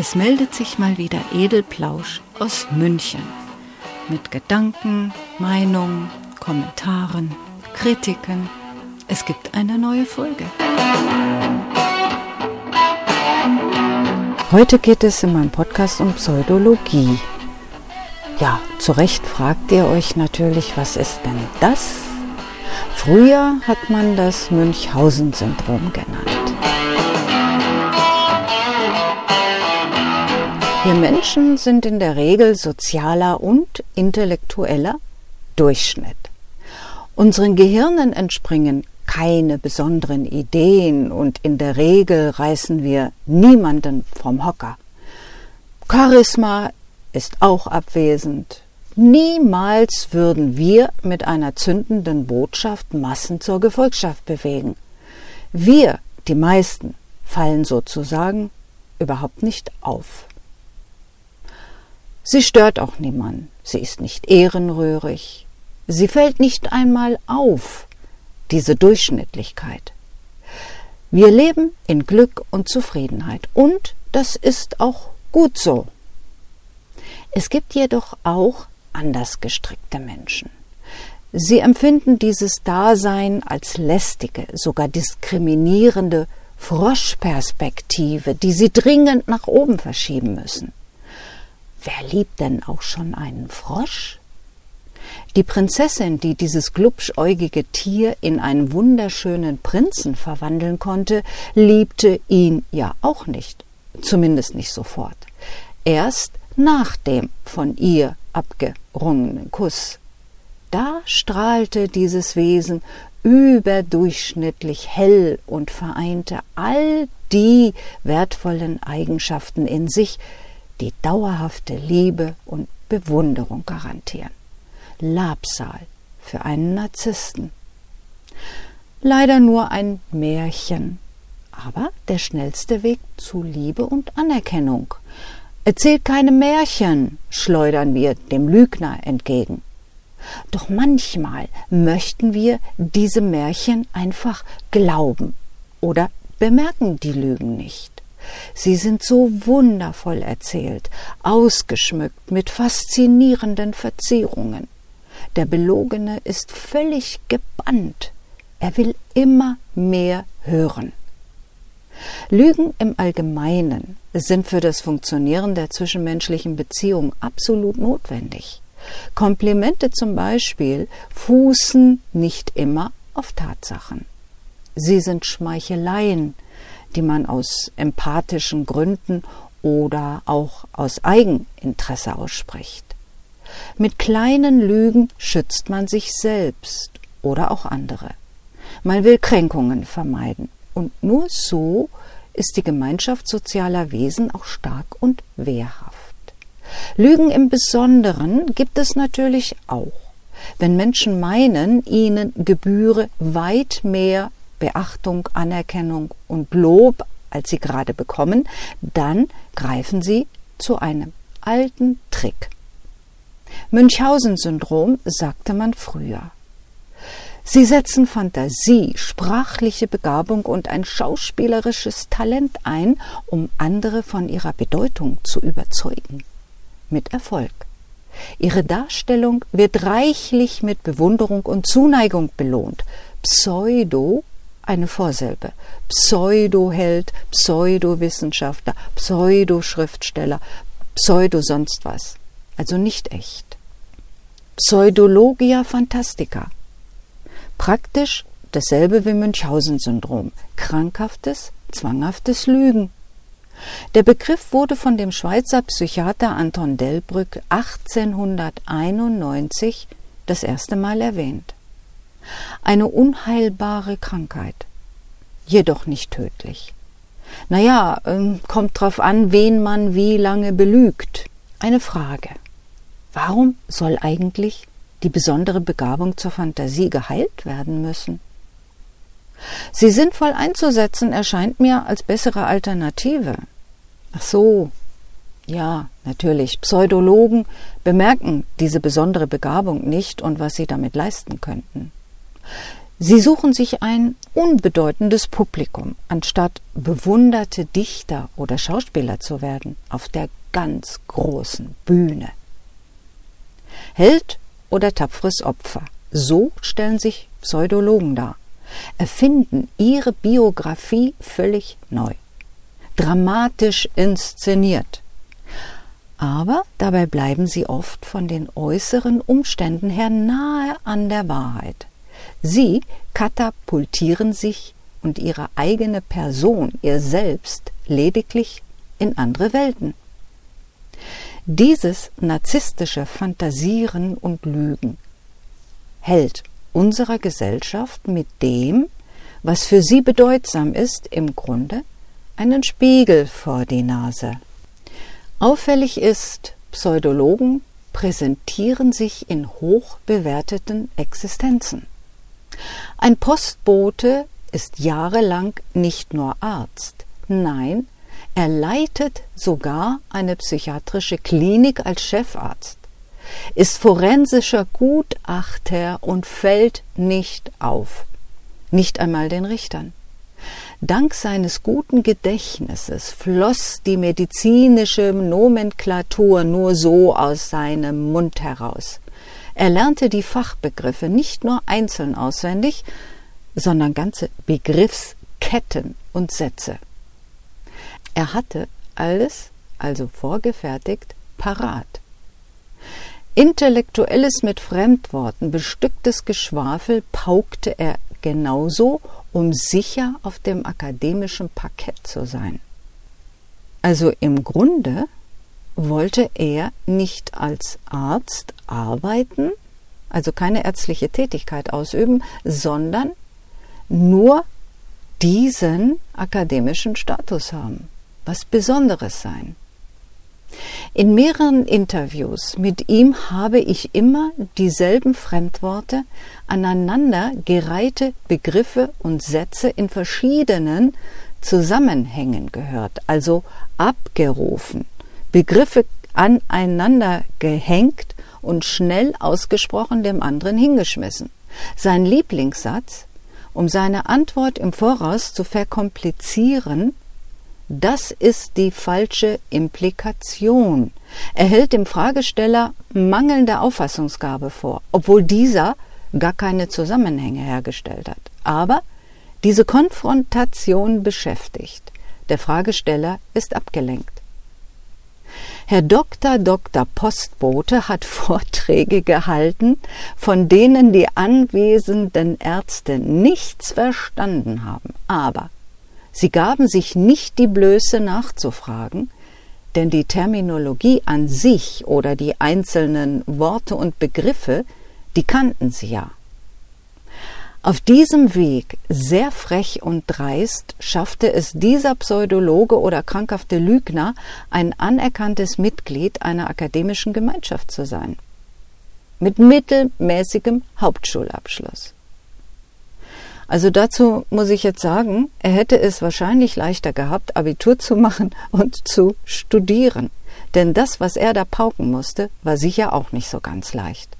Es meldet sich mal wieder Edelplausch aus München mit Gedanken, Meinungen, Kommentaren, Kritiken. Es gibt eine neue Folge. Heute geht es in meinem Podcast um Pseudologie. Ja, zu Recht fragt ihr euch natürlich, was ist denn das? Früher hat man das Münchhausen-Syndrom genannt. Wir Menschen sind in der Regel sozialer und intellektueller Durchschnitt. Unseren Gehirnen entspringen keine besonderen Ideen und in der Regel reißen wir niemanden vom Hocker. Charisma ist auch abwesend. Niemals würden wir mit einer zündenden Botschaft Massen zur Gefolgschaft bewegen. Wir, die meisten, fallen sozusagen überhaupt nicht auf. Sie stört auch niemand, sie ist nicht ehrenrührig, sie fällt nicht einmal auf, diese Durchschnittlichkeit. Wir leben in Glück und Zufriedenheit und das ist auch gut so. Es gibt jedoch auch anders gestrickte Menschen. Sie empfinden dieses Dasein als lästige, sogar diskriminierende Froschperspektive, die sie dringend nach oben verschieben müssen. Wer liebt denn auch schon einen Frosch? Die Prinzessin, die dieses glubschäugige Tier in einen wunderschönen Prinzen verwandeln konnte, liebte ihn ja auch nicht, zumindest nicht sofort. Erst nach dem von ihr abgerungenen Kuss. Da strahlte dieses Wesen überdurchschnittlich hell und vereinte all die wertvollen Eigenschaften in sich, die dauerhafte Liebe und Bewunderung garantieren. Labsal für einen Narzissten. Leider nur ein Märchen, aber der schnellste Weg zu Liebe und Anerkennung. Erzählt keine Märchen, schleudern wir dem Lügner entgegen. Doch manchmal möchten wir diese Märchen einfach glauben oder bemerken die Lügen nicht. Sie sind so wundervoll erzählt, ausgeschmückt mit faszinierenden Verzierungen. Der Belogene ist völlig gebannt. Er will immer mehr hören. Lügen im Allgemeinen sind für das Funktionieren der zwischenmenschlichen Beziehung absolut notwendig. Komplimente zum Beispiel fußen nicht immer auf Tatsachen. Sie sind Schmeicheleien, die man aus empathischen Gründen oder auch aus Eigeninteresse ausspricht. Mit kleinen Lügen schützt man sich selbst oder auch andere. Man will Kränkungen vermeiden. Und nur so ist die Gemeinschaft sozialer Wesen auch stark und wehrhaft. Lügen im Besonderen gibt es natürlich auch. Wenn Menschen meinen, ihnen gebühre weit mehr Beachtung, Anerkennung und Lob, als sie gerade bekommen, dann greifen sie zu einem alten Trick. Münchhausen-Syndrom sagte man früher. Sie setzen Fantasie, sprachliche Begabung und ein schauspielerisches Talent ein, um andere von ihrer Bedeutung zu überzeugen. Mit Erfolg. Ihre Darstellung wird reichlich mit Bewunderung und Zuneigung belohnt. Pseudo eine Vorsilbe. Pseudo-Held, Pseudo-Wissenschaftler, Pseudo-Schriftsteller, Pseudo sonst was. Also nicht echt. Pseudologia Fantastica. Praktisch dasselbe wie Münchhausen-Syndrom. Krankhaftes, zwanghaftes Lügen. Der Begriff wurde von dem Schweizer Psychiater Anton Delbrück 1891 das erste Mal erwähnt. Eine unheilbare Krankheit, jedoch nicht tödlich. Naja, ähm, kommt drauf an, wen man wie lange belügt. Eine Frage. Warum soll eigentlich die besondere Begabung zur Fantasie geheilt werden müssen? Sie sinnvoll einzusetzen erscheint mir als bessere Alternative. Ach so, ja, natürlich. Pseudologen bemerken diese besondere Begabung nicht und was sie damit leisten könnten. Sie suchen sich ein unbedeutendes Publikum, anstatt bewunderte Dichter oder Schauspieler zu werden auf der ganz großen Bühne. Held oder tapferes Opfer, so stellen sich Pseudologen dar, erfinden ihre Biografie völlig neu, dramatisch inszeniert. Aber dabei bleiben sie oft von den äußeren Umständen her nahe an der Wahrheit. Sie katapultieren sich und ihre eigene Person, ihr Selbst, lediglich in andere Welten. Dieses narzisstische Fantasieren und Lügen hält unserer Gesellschaft mit dem, was für sie bedeutsam ist, im Grunde einen Spiegel vor die Nase. Auffällig ist, Pseudologen präsentieren sich in hoch bewerteten Existenzen. Ein Postbote ist jahrelang nicht nur Arzt, nein, er leitet sogar eine psychiatrische Klinik als Chefarzt, ist forensischer Gutachter und fällt nicht auf, nicht einmal den Richtern. Dank seines guten Gedächtnisses floss die medizinische Nomenklatur nur so aus seinem Mund heraus. Er lernte die Fachbegriffe nicht nur einzeln auswendig, sondern ganze Begriffsketten und Sätze. Er hatte alles, also vorgefertigt, parat. Intellektuelles mit Fremdworten bestücktes Geschwafel paukte er genauso, um sicher auf dem akademischen Parkett zu sein. Also im Grunde wollte er nicht als Arzt arbeiten, also keine ärztliche Tätigkeit ausüben, sondern nur diesen akademischen Status haben, was Besonderes sein. In mehreren Interviews mit ihm habe ich immer dieselben Fremdworte, aneinander gereihte Begriffe und Sätze in verschiedenen Zusammenhängen gehört, also abgerufen, Begriffe aneinander gehängt und schnell ausgesprochen dem anderen hingeschmissen. Sein Lieblingssatz, um seine Antwort im Voraus zu verkomplizieren, das ist die falsche Implikation. Er hält dem Fragesteller mangelnde Auffassungsgabe vor, obwohl dieser gar keine Zusammenhänge hergestellt hat. Aber diese Konfrontation beschäftigt. Der Fragesteller ist abgelenkt. Herr Dr. Dr. Postbote hat Vorträge gehalten, von denen die anwesenden Ärzte nichts verstanden haben. Aber sie gaben sich nicht die Blöße nachzufragen, denn die Terminologie an sich oder die einzelnen Worte und Begriffe, die kannten sie ja. Auf diesem Weg, sehr frech und dreist, schaffte es dieser Pseudologe oder krankhafte Lügner, ein anerkanntes Mitglied einer akademischen Gemeinschaft zu sein. Mit mittelmäßigem Hauptschulabschluss. Also dazu muss ich jetzt sagen, er hätte es wahrscheinlich leichter gehabt, Abitur zu machen und zu studieren. Denn das, was er da pauken musste, war sicher auch nicht so ganz leicht.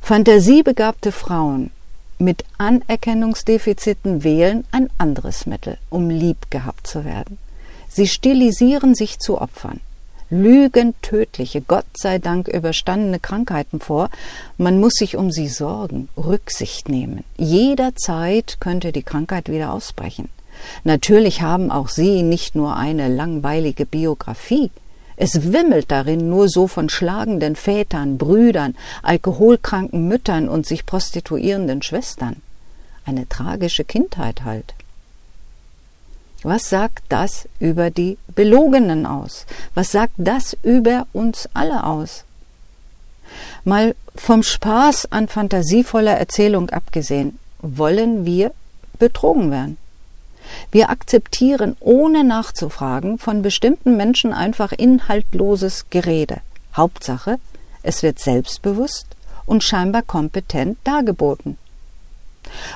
Fantasiebegabte Frauen mit Anerkennungsdefiziten wählen ein anderes Mittel, um lieb gehabt zu werden. Sie stilisieren sich zu Opfern, lügen tödliche, Gott sei Dank überstandene Krankheiten vor. Man muss sich um sie sorgen, Rücksicht nehmen. Jederzeit könnte die Krankheit wieder ausbrechen. Natürlich haben auch sie nicht nur eine langweilige Biografie, es wimmelt darin nur so von schlagenden Vätern, Brüdern, alkoholkranken Müttern und sich prostituierenden Schwestern. Eine tragische Kindheit halt. Was sagt das über die Belogenen aus? Was sagt das über uns alle aus? Mal vom Spaß an fantasievoller Erzählung abgesehen, wollen wir betrogen werden. Wir akzeptieren ohne nachzufragen von bestimmten Menschen einfach inhaltloses Gerede. Hauptsache, es wird selbstbewusst und scheinbar kompetent dargeboten.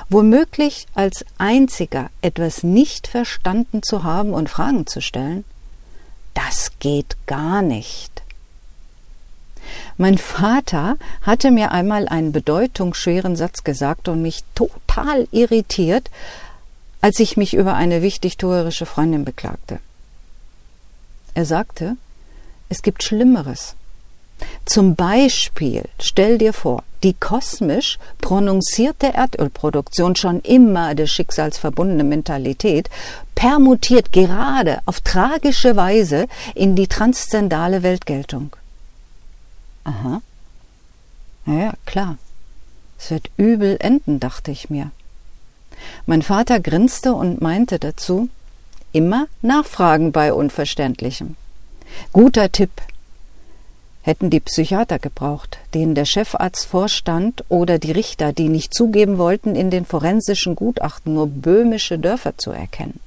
Womöglich als einziger etwas nicht verstanden zu haben und Fragen zu stellen, das geht gar nicht. Mein Vater hatte mir einmal einen bedeutungsschweren Satz gesagt und mich total irritiert, als ich mich über eine wichtigtuerische Freundin beklagte. Er sagte, es gibt Schlimmeres. Zum Beispiel, stell dir vor, die kosmisch prononcierte Erdölproduktion, schon immer der schicksalsverbundene Mentalität, permutiert gerade auf tragische Weise in die transzendale Weltgeltung. Aha. Naja, klar. Es wird übel enden, dachte ich mir. Mein Vater grinste und meinte dazu, immer nachfragen bei Unverständlichem. Guter Tipp. Hätten die Psychiater gebraucht, denen der Chefarzt vorstand, oder die Richter, die nicht zugeben wollten, in den forensischen Gutachten nur böhmische Dörfer zu erkennen.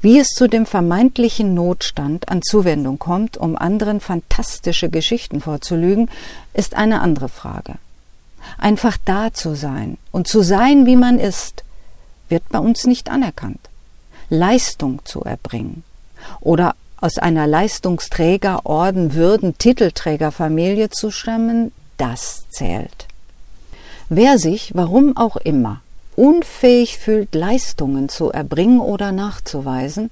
Wie es zu dem vermeintlichen Notstand an Zuwendung kommt, um anderen fantastische Geschichten vorzulügen, ist eine andere Frage. Einfach da zu sein und zu sein, wie man ist, wird bei uns nicht anerkannt. Leistung zu erbringen oder aus einer Leistungsträger, Orden, Würden, Titelträgerfamilie zu stammen, das zählt. Wer sich, warum auch immer, unfähig fühlt, Leistungen zu erbringen oder nachzuweisen,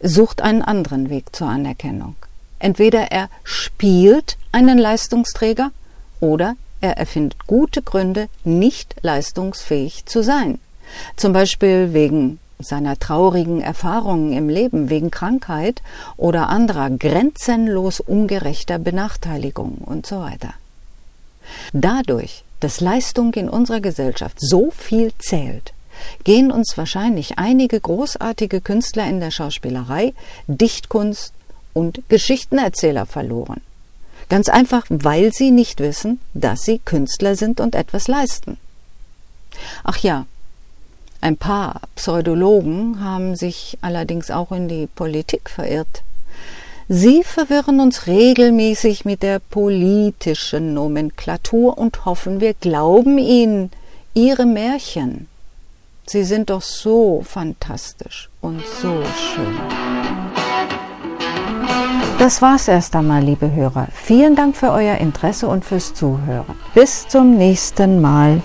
sucht einen anderen Weg zur Anerkennung. Entweder er spielt einen Leistungsträger oder er erfindet gute Gründe, nicht leistungsfähig zu sein. Zum Beispiel wegen seiner traurigen Erfahrungen im Leben, wegen Krankheit oder anderer grenzenlos ungerechter Benachteiligung und so weiter. Dadurch dass Leistung in unserer Gesellschaft so viel zählt, gehen uns wahrscheinlich einige großartige Künstler in der Schauspielerei, Dichtkunst und Geschichtenerzähler verloren. Ganz einfach, weil sie nicht wissen, dass sie Künstler sind und etwas leisten. Ach ja, ein paar Pseudologen haben sich allerdings auch in die Politik verirrt. Sie verwirren uns regelmäßig mit der politischen Nomenklatur und hoffen, wir glauben ihnen ihre Märchen. Sie sind doch so fantastisch und so schön. Das war's erst einmal, liebe Hörer. Vielen Dank für euer Interesse und fürs Zuhören. Bis zum nächsten Mal.